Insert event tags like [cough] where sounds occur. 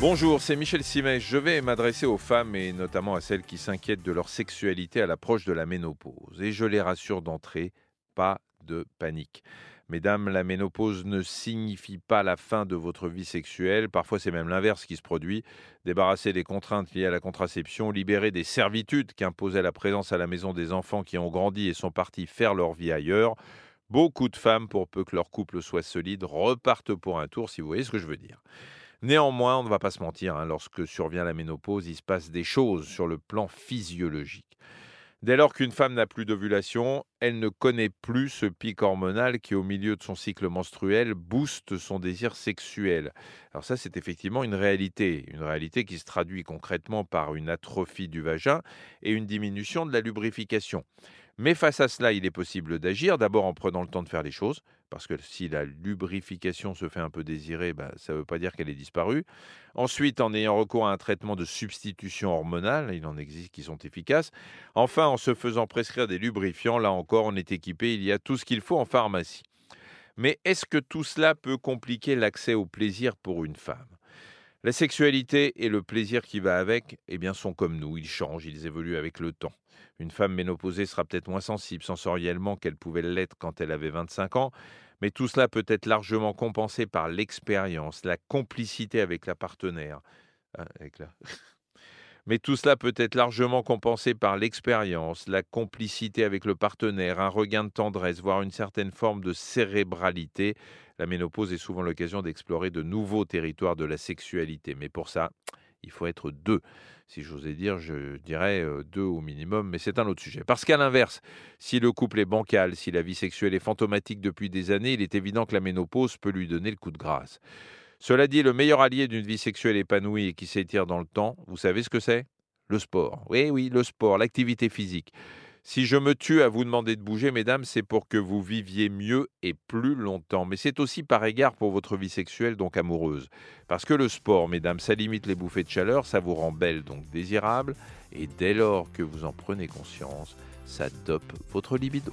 Bonjour, c'est Michel Simès. Je vais m'adresser aux femmes et notamment à celles qui s'inquiètent de leur sexualité à l'approche de la ménopause. Et je les rassure d'entrée, pas de panique. Mesdames, la ménopause ne signifie pas la fin de votre vie sexuelle. Parfois, c'est même l'inverse qui se produit. Débarrasser des contraintes liées à la contraception, libérer des servitudes qu'imposait la présence à la maison des enfants qui ont grandi et sont partis faire leur vie ailleurs. Beaucoup de femmes, pour peu que leur couple soit solide, repartent pour un tour, si vous voyez ce que je veux dire. Néanmoins, on ne va pas se mentir, hein, lorsque survient la ménopause, il se passe des choses sur le plan physiologique. Dès lors qu'une femme n'a plus d'ovulation, elle ne connaît plus ce pic hormonal qui, au milieu de son cycle menstruel, booste son désir sexuel. Alors ça, c'est effectivement une réalité, une réalité qui se traduit concrètement par une atrophie du vagin et une diminution de la lubrification. Mais face à cela, il est possible d'agir, d'abord en prenant le temps de faire les choses, parce que si la lubrification se fait un peu désirer, bah, ça ne veut pas dire qu'elle est disparue. Ensuite, en ayant recours à un traitement de substitution hormonale, il en existe qui sont efficaces. Enfin, en se faisant prescrire des lubrifiants, là encore, on est équipé, il y a tout ce qu'il faut en pharmacie. Mais est-ce que tout cela peut compliquer l'accès au plaisir pour une femme? La sexualité et le plaisir qui va avec, eh bien, sont comme nous, ils changent, ils évoluent avec le temps. Une femme ménopausée sera peut-être moins sensible sensoriellement qu'elle pouvait l'être quand elle avait 25 ans, mais tout cela peut être largement compensé par l'expérience, la complicité avec la partenaire. La... [laughs] Mais tout cela peut être largement compensé par l'expérience, la complicité avec le partenaire, un regain de tendresse, voire une certaine forme de cérébralité. La ménopause est souvent l'occasion d'explorer de nouveaux territoires de la sexualité. Mais pour ça, il faut être deux. Si j'osais dire, je dirais euh, deux au minimum, mais c'est un autre sujet. Parce qu'à l'inverse, si le couple est bancal, si la vie sexuelle est fantomatique depuis des années, il est évident que la ménopause peut lui donner le coup de grâce. Cela dit, le meilleur allié d'une vie sexuelle épanouie et qui s'étire dans le temps, vous savez ce que c'est? Le sport. Oui, oui, le sport, l'activité physique. Si je me tue à vous demander de bouger, mesdames, c'est pour que vous viviez mieux et plus longtemps. Mais c'est aussi par égard pour votre vie sexuelle, donc amoureuse. Parce que le sport, mesdames, ça limite les bouffées de chaleur, ça vous rend belle, donc désirable. Et dès lors que vous en prenez conscience, ça dope votre libido.